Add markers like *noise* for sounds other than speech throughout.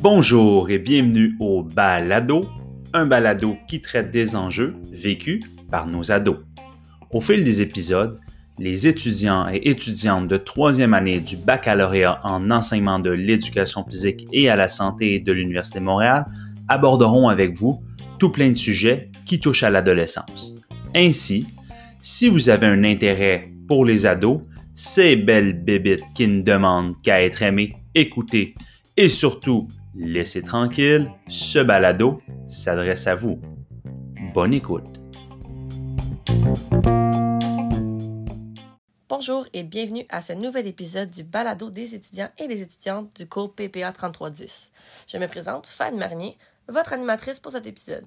Bonjour et bienvenue au Balado, un balado qui traite des enjeux vécus par nos ados. Au fil des épisodes, les étudiants et étudiantes de troisième année du baccalauréat en enseignement de l'éducation physique et à la santé de l'Université Montréal aborderont avec vous tout plein de sujets qui touchent à l'adolescence. Ainsi, si vous avez un intérêt pour les ados, ces belles bébites qui ne demandent qu'à être aimées, écoutées et surtout laissées tranquilles, ce balado s'adresse à vous. Bonne écoute. Bonjour et bienvenue à ce nouvel épisode du balado des étudiants et des étudiantes du cours PPA 3310. Je me présente, Fanny Marnier, votre animatrice pour cet épisode.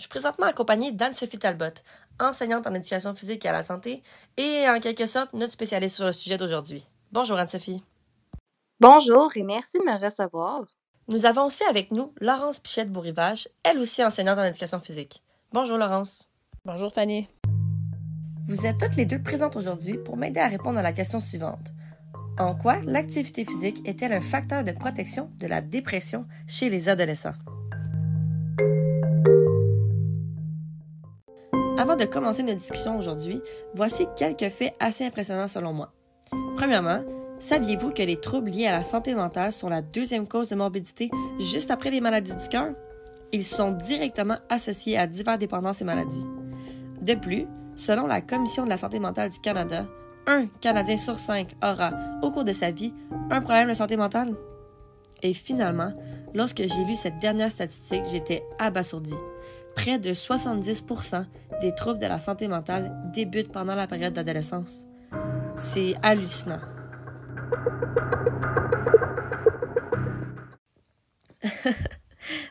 Je suis présentement accompagnée d'Anne-Sophie Talbot, enseignante en éducation physique et à la santé, et en quelque sorte notre spécialiste sur le sujet d'aujourd'hui. Bonjour Anne-Sophie. Bonjour et merci de me recevoir. Nous avons aussi avec nous Laurence Pichette-Bourrivage, elle aussi enseignante en éducation physique. Bonjour Laurence. Bonjour Fanny. Vous êtes toutes les deux présentes aujourd'hui pour m'aider à répondre à la question suivante. En quoi l'activité physique est-elle un facteur de protection de la dépression chez les adolescents? Avant de commencer notre discussion aujourd'hui, voici quelques faits assez impressionnants selon moi. Premièrement, saviez-vous que les troubles liés à la santé mentale sont la deuxième cause de morbidité juste après les maladies du cœur? Ils sont directement associés à diverses dépendances et maladies. De plus, selon la Commission de la santé mentale du Canada, un Canadien sur cinq aura, au cours de sa vie, un problème de santé mentale. Et finalement, lorsque j'ai lu cette dernière statistique, j'étais abasourdi. Près de 70% des troubles de la santé mentale débutent pendant la période d'adolescence. C'est hallucinant. *laughs*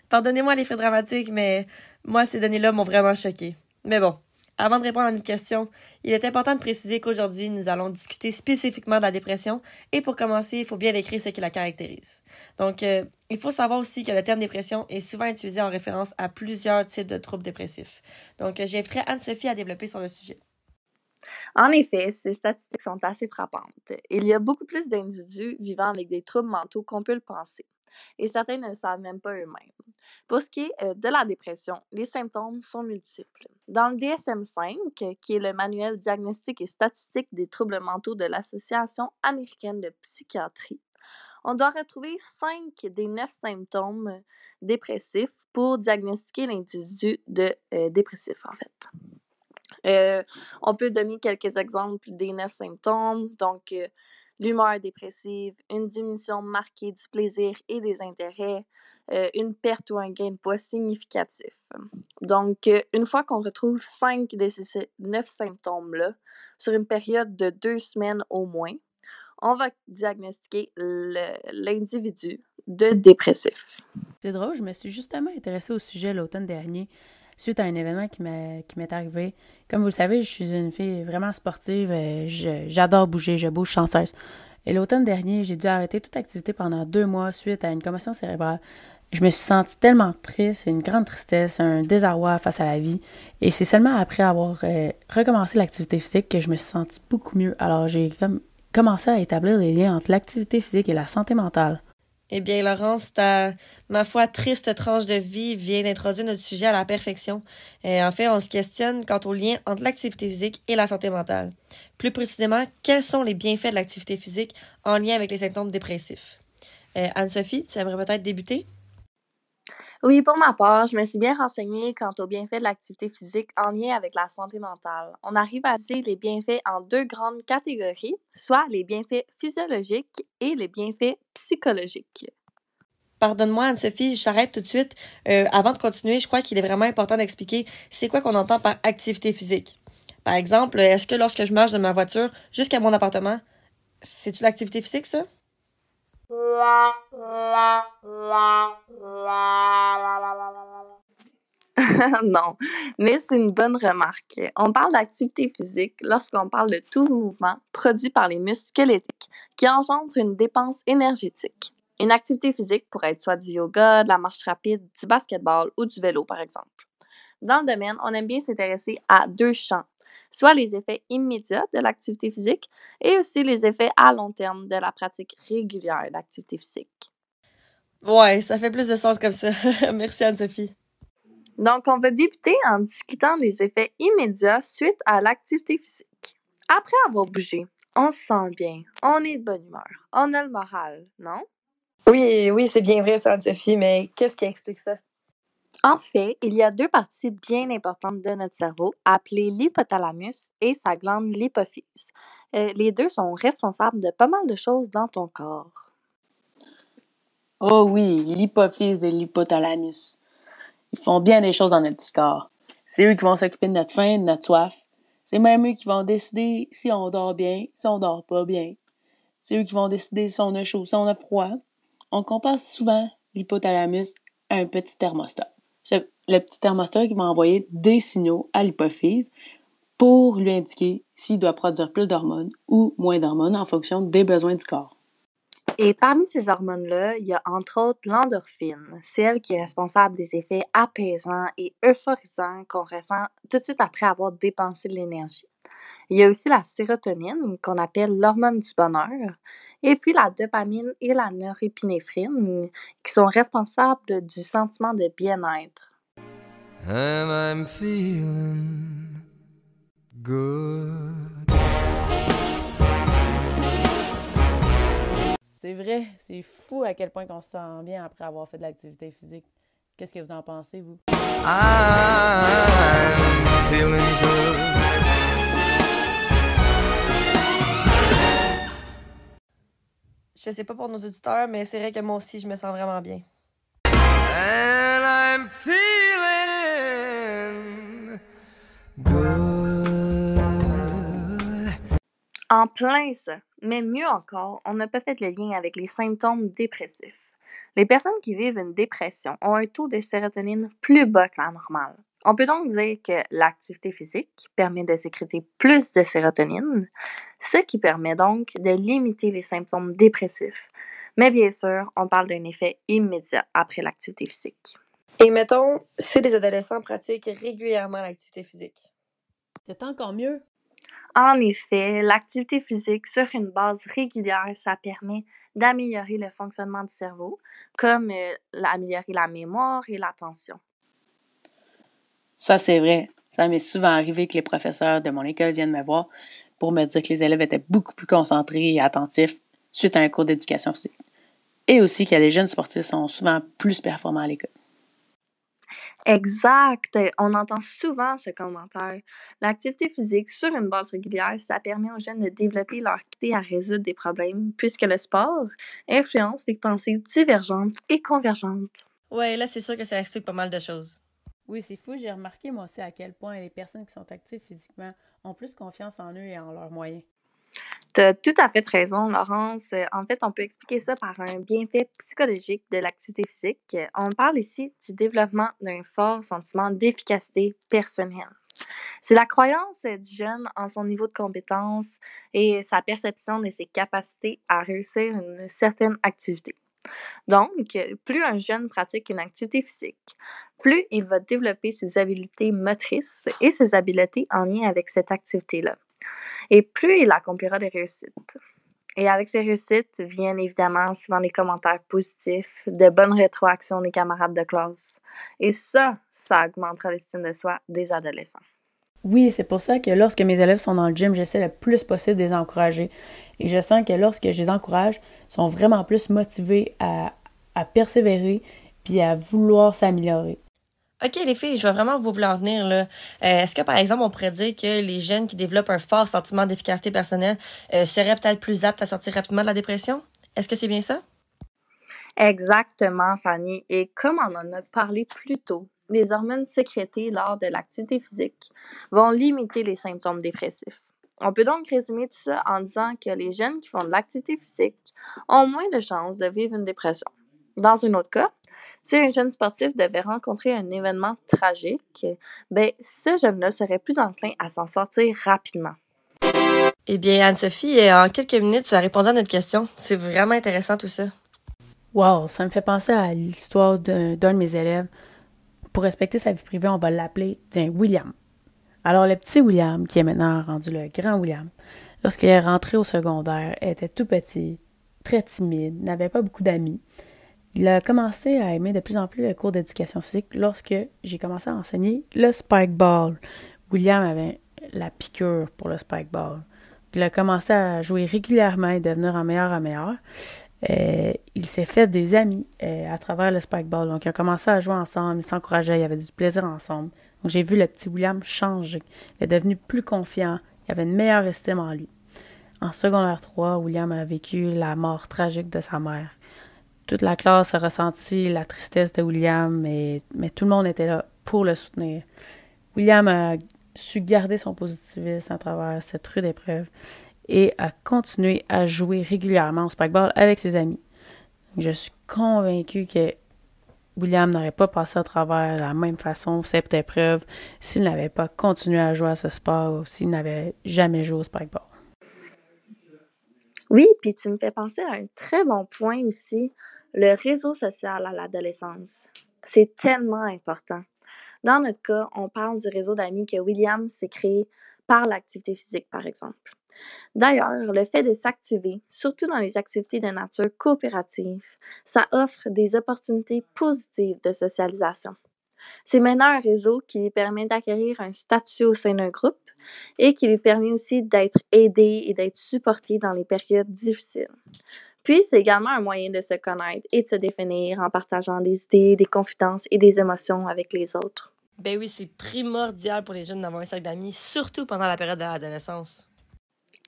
Pardonnez-moi les faits dramatiques, mais moi, ces données-là m'ont vraiment choqué. Mais bon, avant de répondre à notre question, il est important de préciser qu'aujourd'hui, nous allons discuter spécifiquement de la dépression et pour commencer, il faut bien décrire ce qui la caractérise. Donc, euh, il faut savoir aussi que le terme dépression est souvent utilisé en référence à plusieurs types de troubles dépressifs. Donc, euh, j'inviterai Anne-Sophie à développer sur le sujet. En effet, ces statistiques sont assez frappantes. Il y a beaucoup plus d'individus vivant avec des troubles mentaux qu'on peut le penser et certains ne le savent même pas eux-mêmes. Pour ce qui est euh, de la dépression, les symptômes sont multiples. Dans le DSM-5, qui est le manuel diagnostique et statistique des troubles mentaux de l'Association américaine de psychiatrie, on doit retrouver cinq des neuf symptômes euh, dépressifs pour diagnostiquer l'individu de euh, dépressif, en fait. on peut donner quelques exemples des neuf symptômes. Donc, l'humeur dépressive, une diminution marquée du plaisir et des intérêts, euh, une perte ou un gain de poids significatif. Donc, euh, une fois qu'on retrouve cinq de ces neuf symptômes-là sur une période de deux semaines au moins, on va diagnostiquer l'individu de dépressif. C'est drôle, je me suis justement intéressée au sujet l'automne dernier suite à un événement qui m'est arrivé. Comme vous le savez, je suis une fille vraiment sportive. Euh, j'adore bouger, je bouge chanceuse. Et l'automne dernier, j'ai dû arrêter toute activité pendant deux mois suite à une commotion cérébrale. Je me suis sentie tellement triste, une grande tristesse, un désarroi face à la vie. Et c'est seulement après avoir euh, recommencé l'activité physique que je me suis sentie beaucoup mieux. Alors j'ai commencé à établir des liens entre l'activité physique et la santé mentale. Eh bien, Laurence, ta, ma foi, triste tranche de vie vient d'introduire notre sujet à la perfection. Et en fait, on se questionne quant au lien entre l'activité physique et la santé mentale. Plus précisément, quels sont les bienfaits de l'activité physique en lien avec les symptômes dépressifs? Euh, Anne-Sophie, tu aimerais peut-être débuter? Oui, pour ma part, je me suis bien renseignée quant aux bienfaits de l'activité physique en lien avec la santé mentale. On arrive à citer les bienfaits en deux grandes catégories, soit les bienfaits physiologiques et les bienfaits psychologiques. Pardonne-moi, Anne-Sophie, je tout de suite. Euh, avant de continuer, je crois qu'il est vraiment important d'expliquer c'est quoi qu'on entend par activité physique. Par exemple, est-ce que lorsque je marche de ma voiture jusqu'à mon appartement, c'est-tu l'activité physique, ça? *laughs* non, mais c'est une bonne remarque. On parle d'activité physique lorsqu'on parle de tout mouvement produit par les muscles squelettiques qui engendre une dépense énergétique. Une activité physique pourrait être soit du yoga, de la marche rapide, du basketball ou du vélo, par exemple. Dans le domaine, on aime bien s'intéresser à deux champs, soit les effets immédiats de l'activité physique et aussi les effets à long terme de la pratique régulière d'activité physique. Ouais, ça fait plus de sens comme ça. *laughs* Merci Anne-Sophie. Donc, on va débuter en discutant des effets immédiats suite à l'activité physique. Après avoir bougé, on se sent bien, on est de bonne humeur, on a le moral, non? Oui, oui, c'est bien vrai, ça, Sophie, mais qu'est-ce qui explique ça? En fait, il y a deux parties bien importantes de notre cerveau, appelées l'hypothalamus et sa glande l'hypophyse. Euh, les deux sont responsables de pas mal de choses dans ton corps. Oh oui, l'hypophyse et l'hypothalamus. Ils font bien des choses dans notre petit corps. C'est eux qui vont s'occuper de notre faim, de notre soif. C'est même eux qui vont décider si on dort bien, si on dort pas bien. C'est eux qui vont décider si on a chaud, si on a froid. On compare souvent l'hypothalamus à un petit thermostat le petit thermostat qui va envoyer des signaux à l'hypophyse pour lui indiquer s'il doit produire plus d'hormones ou moins d'hormones en fonction des besoins du corps. Et parmi ces hormones-là, il y a entre autres l'endorphine. C'est elle qui est responsable des effets apaisants et euphorisants qu'on ressent tout de suite après avoir dépensé de l'énergie. Il y a aussi la sérotonine, qu'on appelle l'hormone du bonheur, et puis la dopamine et la norépinéphrine, qui sont responsables du sentiment de bien-être. C'est vrai, c'est fou à quel point on se sent bien après avoir fait de l'activité physique. Qu'est-ce que vous en pensez, vous? Je sais pas pour nos auditeurs, mais c'est vrai que moi aussi, je me sens vraiment bien. En plein ça. Mais mieux encore, on n'a pas fait le lien avec les symptômes dépressifs. Les personnes qui vivent une dépression ont un taux de sérotonine plus bas que la normale. On peut donc dire que l'activité physique permet de sécréter plus de sérotonine, ce qui permet donc de limiter les symptômes dépressifs. Mais bien sûr, on parle d'un effet immédiat après l'activité physique. Et mettons, si les adolescents pratiquent régulièrement l'activité physique? C'est encore mieux. En effet, l'activité physique sur une base régulière, ça permet d'améliorer le fonctionnement du cerveau, comme euh, améliorer la mémoire et l'attention. Ça, c'est vrai. Ça m'est souvent arrivé que les professeurs de mon école viennent me voir pour me dire que les élèves étaient beaucoup plus concentrés et attentifs suite à un cours d'éducation physique. Et aussi que les jeunes sportifs sont souvent plus performants à l'école. Exact. On entend souvent ce commentaire. L'activité physique sur une base régulière, ça permet aux jeunes de développer leur capacité à résoudre des problèmes, puisque le sport influence les pensées divergentes et convergentes. Ouais, là, c'est sûr que ça explique pas mal de choses. Oui, c'est fou. J'ai remarqué moi aussi à quel point les personnes qui sont actives physiquement ont plus confiance en eux et en leurs moyens. Tu as tout à fait raison, Laurence. En fait, on peut expliquer ça par un bienfait psychologique de l'activité physique. On parle ici du développement d'un fort sentiment d'efficacité personnelle. C'est la croyance du jeune en son niveau de compétence et sa perception de ses capacités à réussir une certaine activité. Donc, plus un jeune pratique une activité physique, plus il va développer ses habiletés motrices et ses habiletés en lien avec cette activité-là. Et plus il accomplira des réussites. Et avec ces réussites viennent évidemment souvent des commentaires positifs, de bonnes rétroactions des camarades de classe. Et ça, ça augmentera l'estime de soi des adolescents. Oui, c'est pour ça que lorsque mes élèves sont dans le gym, j'essaie le plus possible de les encourager. Et je sens que lorsque je les encourage, ils sont vraiment plus motivés à, à persévérer puis à vouloir s'améliorer. OK, les filles, je vais vraiment vous vouloir en venir. Là. Euh, est-ce que, par exemple, on pourrait dire que les jeunes qui développent un fort sentiment d'efficacité personnelle euh, seraient peut-être plus aptes à sortir rapidement de la dépression? Est-ce que c'est bien ça? Exactement, Fanny. Et comme on en a parlé plus tôt, les hormones sécrétées lors de l'activité physique vont limiter les symptômes dépressifs. On peut donc résumer tout ça en disant que les jeunes qui font de l'activité physique ont moins de chances de vivre une dépression. Dans un autre cas, si un jeune sportif devait rencontrer un événement tragique, ben, ce jeune-là serait plus enclin à s'en sortir rapidement. Eh bien, Anne-Sophie, en quelques minutes, tu as répondu à notre question. C'est vraiment intéressant tout ça. Wow, ça me fait penser à l'histoire d'un de mes élèves pour respecter sa vie privée, on va l'appeler, tiens, William. Alors le petit William, qui est maintenant rendu le grand William, lorsqu'il est rentré au secondaire, était tout petit, très timide, n'avait pas beaucoup d'amis. Il a commencé à aimer de plus en plus le cours d'éducation physique lorsque j'ai commencé à enseigner le spike ball. William avait la piqûre pour le spike ball. Il a commencé à jouer régulièrement et devenir en meilleur en meilleur. Euh, il s'est fait des amis euh, à travers le spike ball. Donc, il a commencé à jouer ensemble, il s'encourageait, il avait du plaisir ensemble. Donc, j'ai vu le petit William changer. Il est devenu plus confiant, il avait une meilleure estime en lui. En secondaire 3, William a vécu la mort tragique de sa mère. Toute la classe a ressenti la tristesse de William, mais, tout le monde était là pour le soutenir. William a su garder son positivisme à travers cette rude épreuve et a continué à jouer régulièrement au spikeball avec ses amis. Je suis convaincue que William n'aurait pas passé à travers la même façon cette épreuve s'il n'avait pas continué à jouer à ce sport ou s'il n'avait jamais joué au spikeball. Oui, puis tu me fais penser à un très bon point aussi, le réseau social à l'adolescence. C'est tellement important. Dans notre cas, on parle du réseau d'amis que William s'est créé par l'activité physique, par exemple. D'ailleurs, le fait de s'activer, surtout dans les activités de nature coopérative, ça offre des opportunités positives de socialisation. C'est maintenant un réseau qui lui permet d'acquérir un statut au sein d'un groupe et qui lui permet aussi d'être aidé et d'être supporté dans les périodes difficiles. Puis, c'est également un moyen de se connaître et de se définir en partageant des idées, des confidences et des émotions avec les autres. Ben oui, c'est primordial pour les jeunes d'avoir un cercle d'amis, surtout pendant la période de l'adolescence.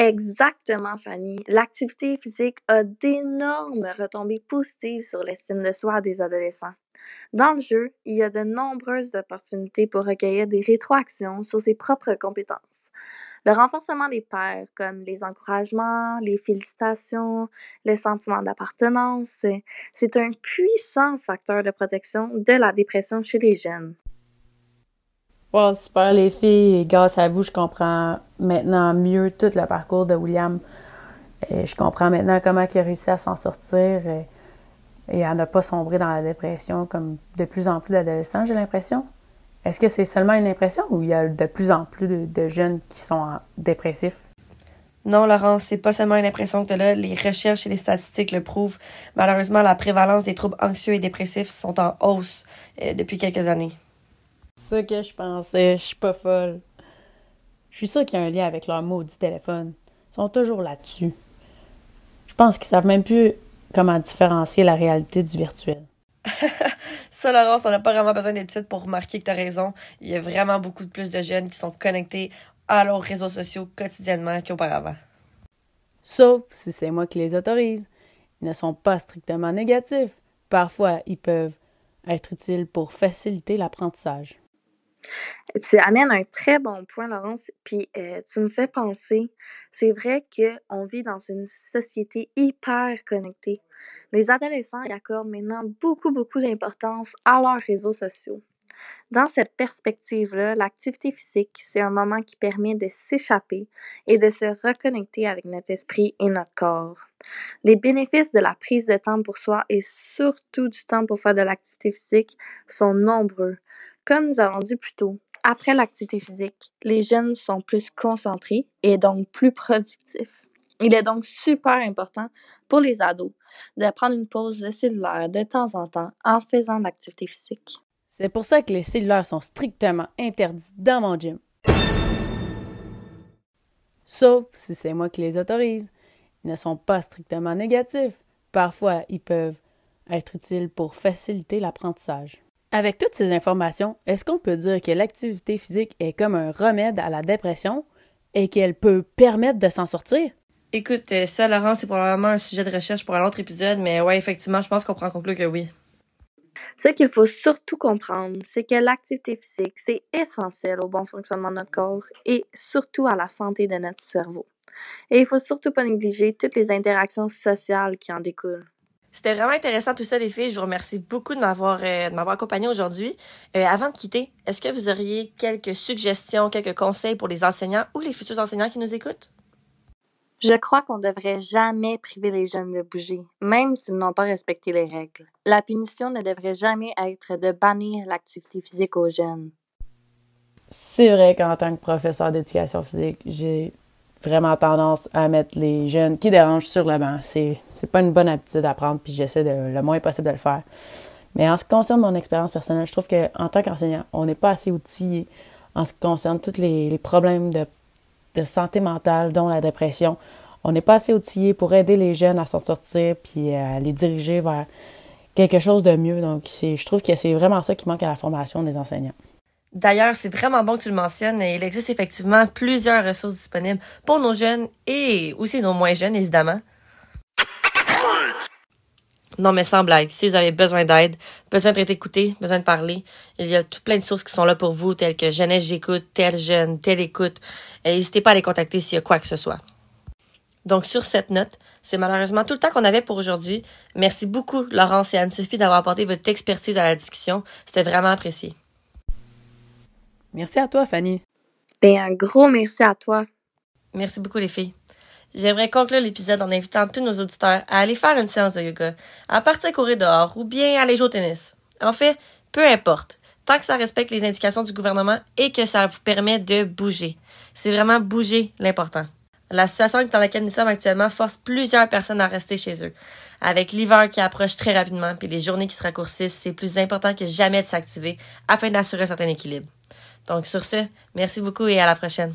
Exactement, Fanny. L'activité physique a d'énormes retombées positives sur l'estime de soi des adolescents. Dans le jeu, il y a de nombreuses opportunités pour recueillir des rétroactions sur ses propres compétences. Le renforcement des pairs, comme les encouragements, les félicitations, les sentiments d'appartenance, c'est un puissant facteur de protection de la dépression chez les jeunes. Wow, super les filles. Grâce à vous, je comprends maintenant mieux tout le parcours de William. Je comprends maintenant comment il a réussi à s'en sortir et, à ne pas sombrer dans la dépression comme de plus en plus d'adolescents, j'ai l'impression. Est-ce que c'est seulement une impression ou il y a de plus en plus de, jeunes qui sont dépressifs? Non, Laurence, c'est pas seulement une impression que tu as là. Les recherches et les statistiques le prouvent. Malheureusement, la prévalence des troubles anxieux et dépressifs sont en hausse euh, depuis quelques années. Ça que je pensais, je suis pas folle. Je suis sûre qu'il y a un lien avec leur maudit téléphone. Ils sont toujours là-dessus. Je pense qu'ils savent même plus comment différencier la réalité du virtuel. *laughs* ça, Laurence, on n'a pas vraiment besoin d'études pour remarquer que tu as raison. Il y a vraiment beaucoup de plus de jeunes qui sont connectés à leurs réseaux sociaux quotidiennement qu'auparavant. Sauf si c'est moi qui les autorise. Ils ne sont pas strictement négatifs. Parfois, ils peuvent être utiles pour faciliter l'apprentissage. Tu amènes un très bon point, Laurence, puis euh, tu me fais penser, c'est vrai qu'on vit dans une société hyper connectée. Les adolescents y accordent maintenant beaucoup, beaucoup d'importance à leurs réseaux sociaux. Dans cette perspective-là, l'activité physique, c'est un moment qui permet de s'échapper et de se reconnecter avec notre esprit et notre corps. Les bénéfices de la prise de temps pour soi et surtout du temps pour faire de l'activité physique sont nombreux. Comme nous avons dit plus tôt, après l'activité physique, les jeunes sont plus concentrés et donc plus productifs. Il est donc super important pour les ados de prendre une pause de cellulaire de temps en temps en faisant l'activité physique. C'est pour ça que les cellulaires sont strictement interdits dans mon gym. Sauf si c'est moi qui les autorise. Ils ne sont pas strictement négatifs. Parfois, ils peuvent être utiles pour faciliter l'apprentissage. Avec toutes ces informations, est-ce qu'on peut dire que l'activité physique est comme un remède à la dépression et qu'elle peut permettre de s'en sortir? Écoute, euh, ça, Laurent, c'est probablement un sujet de recherche pour un autre épisode, mais ouais, effectivement, je pense qu'on prend conclure que oui. Ce qu'il faut surtout comprendre, c'est que l'activité physique, c'est essentiel au bon fonctionnement de notre corps et surtout à la santé de notre cerveau. Et il faut surtout pas négliger toutes les interactions sociales qui en découlent. C'était vraiment intéressant tout ça, les filles. Je vous remercie beaucoup de m'avoir euh, de m'avoir accompagné aujourd'hui. Euh, avant de quitter, est-ce que vous auriez quelques suggestions, quelques conseils pour les enseignants ou les futurs enseignants qui nous écoutent? Je crois qu'on ne devrait jamais priver les jeunes de bouger, même s'ils n'ont pas respecté les règles. La punition ne devrait jamais être de bannir l'activité physique aux jeunes. c'est vrai qu'en tant que professeur d'éducation physique, j'ai vraiment tendance à mettre les jeunes qui dérangent sur le banc. C'est, c'est pas une bonne habitude à prendre, puis j'essaie de, le moins possible de le faire. Mais en ce qui concerne mon expérience personnelle, je trouve qu'en tant qu'enseignant, on n'est pas assez outillé en ce qui concerne tous les, problèmes de, de, santé mentale, dont la dépression. On n'est pas assez outillé pour aider les jeunes à s'en sortir puis à les diriger vers quelque chose de mieux. Donc, c'est, je trouve que c'est vraiment ça qui manque à la formation des enseignants. D'ailleurs, c'est vraiment bon que tu le mentionnes. Il existe effectivement plusieurs ressources disponibles pour nos jeunes et aussi nos moins jeunes, évidemment. Non, mais sans blague, si vous avez besoin d'aide, besoin d'être écouté, besoin de parler, il y a tout plein de sources qui sont là pour vous, telles que Jeunesse J'écoute, Tel Jeune, Tel Écoute. N'hésitez pas à les contacter s'il y a quoi que ce soit. Donc, sur cette note, c'est malheureusement tout le temps qu'on avait pour aujourd'hui. Merci beaucoup, Laurence et Anne-Sophie, d'avoir apporté votre expertise à la discussion. C'était vraiment apprécié. Merci à toi, Fanny. Ben, un gros merci à toi. Merci beaucoup, les filles. J'aimerais conclure l'épisode en invitant tous nos auditeurs à aller faire une séance de yoga, à partir courir dehors ou bien aller jouer au tennis. En fait, peu importe, tant que ça respecte les indications du gouvernement et que ça vous permet de bouger. C'est vraiment bouger l'important. La situation dans laquelle nous sommes actuellement force plusieurs personnes à rester chez eux. Avec l'hiver qui approche très rapidement puis les journées qui se raccourcissent, c'est plus important que jamais de s'activer afin d'assurer un certain équilibre. Donc sur ce, merci beaucoup et à la prochaine.